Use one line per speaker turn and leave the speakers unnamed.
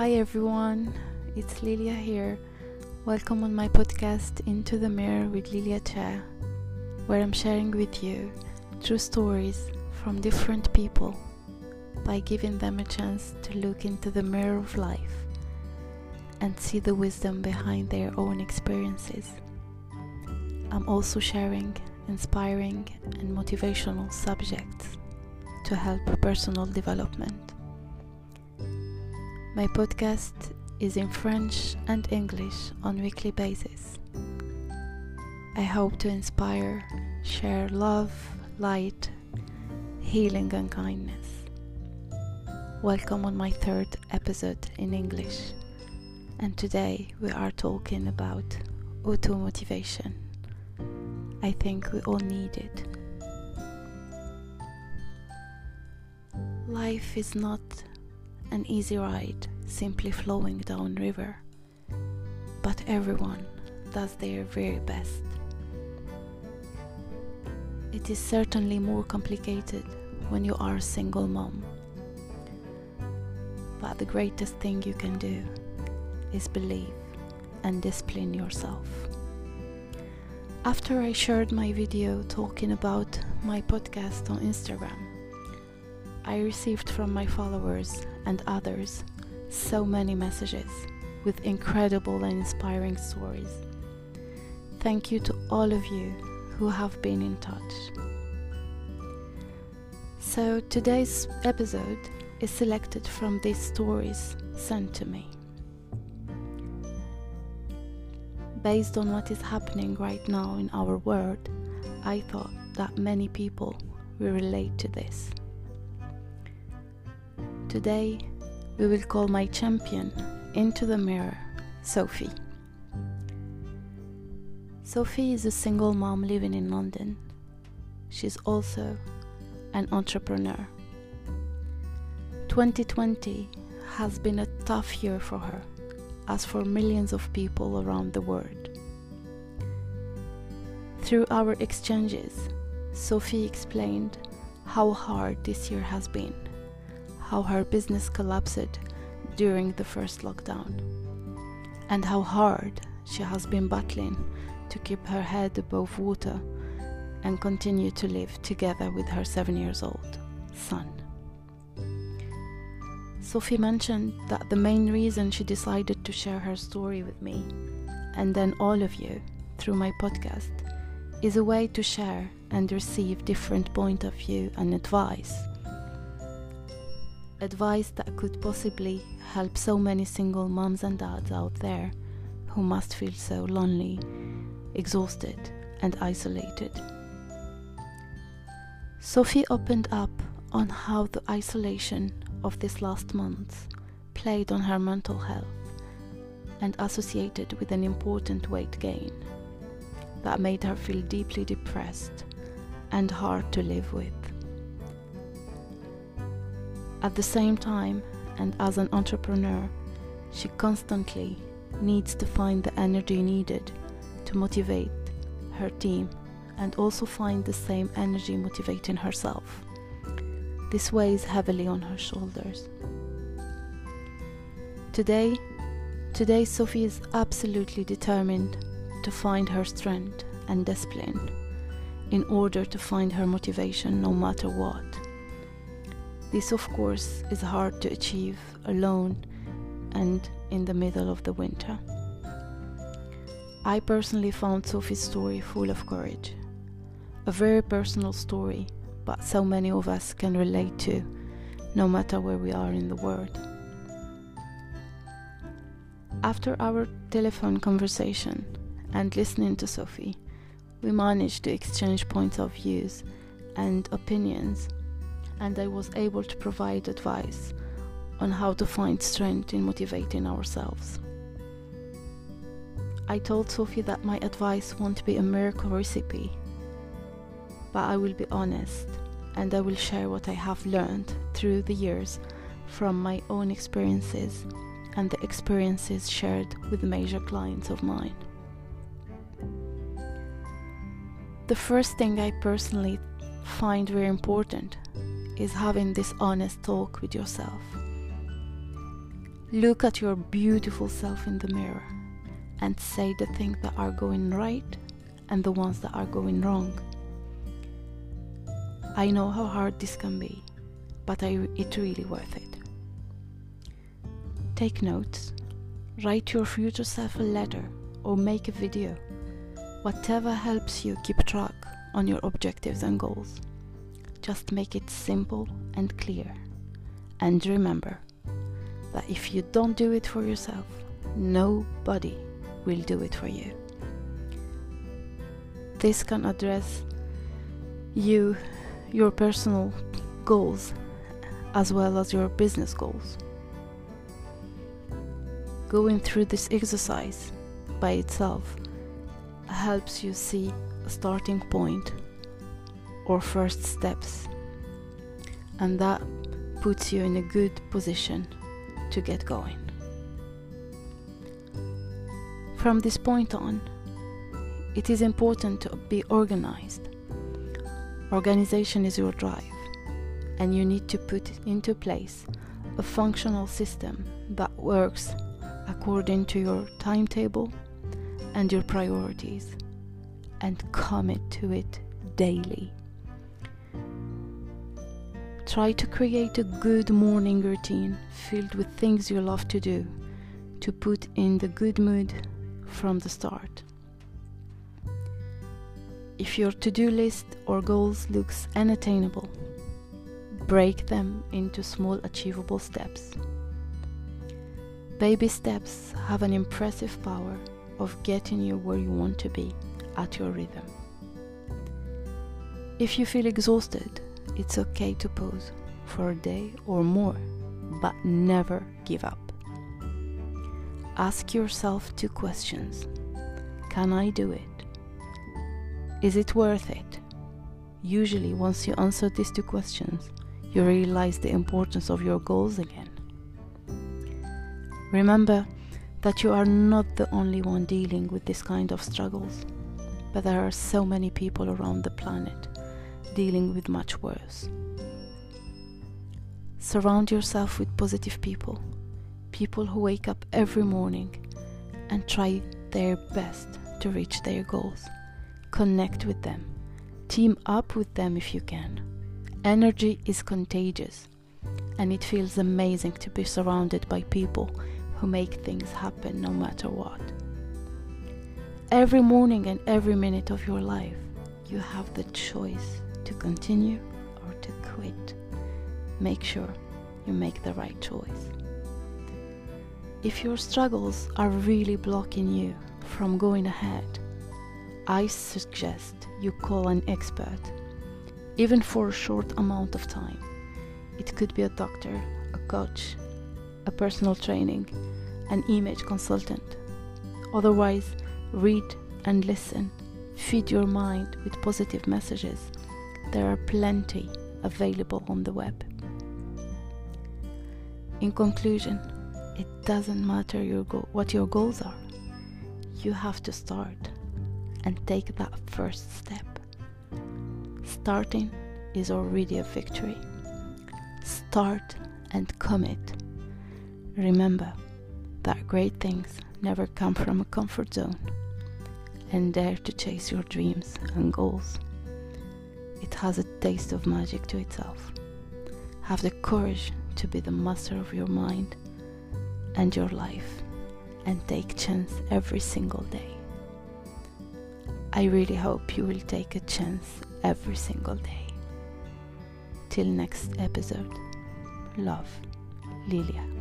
Hi everyone, it's Lilia here. Welcome on my podcast Into the Mirror with Lilia Chair, where I'm sharing with you true stories from different people by giving them a chance to look into the mirror of life and see the wisdom behind their own experiences. I'm also sharing inspiring and motivational subjects to help personal development. My podcast is in French and English on weekly basis. I hope to inspire, share love, light, healing and kindness. Welcome on my third episode in English. And today we are talking about auto motivation. I think we all need it. Life is not an easy ride simply flowing down river, but everyone does their very best. It is certainly more complicated when you are a single mom. But the greatest thing you can do is believe and discipline yourself. After I shared my video talking about my podcast on Instagram, I received from my followers and others so many messages with incredible and inspiring stories. Thank you to all of you who have been in touch. So, today's episode is selected from these stories sent to me. Based on what is happening right now in our world, I thought that many people will relate to this. Today, we will call my champion into the mirror Sophie. Sophie is a single mom living in London. She's also an entrepreneur. 2020 has been a tough year for her, as for millions of people around the world. Through our exchanges, Sophie explained how hard this year has been how her business collapsed during the first lockdown, and how hard she has been battling to keep her head above water and continue to live together with her seven years old son. Sophie mentioned that the main reason she decided to share her story with me, and then all of you, through my podcast, is a way to share and receive different point of view and advice advice that could possibly help so many single moms and dads out there who must feel so lonely, exhausted, and isolated. Sophie opened up on how the isolation of this last month played on her mental health and associated with an important weight gain that made her feel deeply depressed and hard to live with. At the same time, and as an entrepreneur, she constantly needs to find the energy needed to motivate her team and also find the same energy motivating herself. This weighs heavily on her shoulders. Today, today Sophie is absolutely determined to find her strength and discipline in order to find her motivation no matter what. This, of course, is hard to achieve alone and in the middle of the winter. I personally found Sophie's story full of courage. A very personal story, but so many of us can relate to, no matter where we are in the world. After our telephone conversation and listening to Sophie, we managed to exchange points of views and opinions and I was able to provide advice on how to find strength in motivating ourselves. I told Sophie that my advice won't be a miracle recipe, but I will be honest and I will share what I have learned through the years from my own experiences and the experiences shared with major clients of mine. The first thing I personally find very important is having this honest talk with yourself. Look at your beautiful self in the mirror and say the things that are going right and the ones that are going wrong. I know how hard this can be, but I, it's really worth it. Take notes, write your future self a letter, or make a video. Whatever helps you keep track on your objectives and goals. Just make it simple and clear. And remember that if you don't do it for yourself, nobody will do it for you. This can address you, your personal goals, as well as your business goals. Going through this exercise by itself helps you see a starting point or first steps, and that puts you in a good position to get going. From this point on, it is important to be organized. Organization is your drive, and you need to put into place a functional system that works according to your timetable and your priorities, and commit to it daily. Try to create a good morning routine filled with things you love to do to put in the good mood from the start. If your to-do list or goals looks unattainable, break them into small achievable steps. Baby steps have an impressive power of getting you where you want to be at your rhythm. If you feel exhausted, it's okay to pause for a day or more, but never give up. Ask yourself two questions Can I do it? Is it worth it? Usually, once you answer these two questions, you realize the importance of your goals again. Remember that you are not the only one dealing with this kind of struggles, but there are so many people around the planet dealing with much worse. Surround yourself with positive people, people who wake up every morning and try their best to reach their goals. Connect with them, team up with them if you can. Energy is contagious, and it feels amazing to be surrounded by people who make things happen no matter what. Every morning and every minute of your life, you have the choice to continue or to quit. Make sure you make the right choice. If your struggles are really blocking you from going ahead, I suggest you call an expert, even for a short amount of time. It could be a doctor, a coach, a personal training, an image consultant. Otherwise, read and listen. Feed your mind with positive messages there are plenty available on the web. In conclusion, it doesn't matter your what your goals are. You have to start and take that first step. Starting is already a victory. Start and commit. Remember that great things never come from a comfort zone and dare to chase your dreams and goals it has a taste of magic to itself. Have the courage to be the master of your mind and your life and take chance every single day. I really hope you will take a chance every single day. Till next episode, love, Lilia.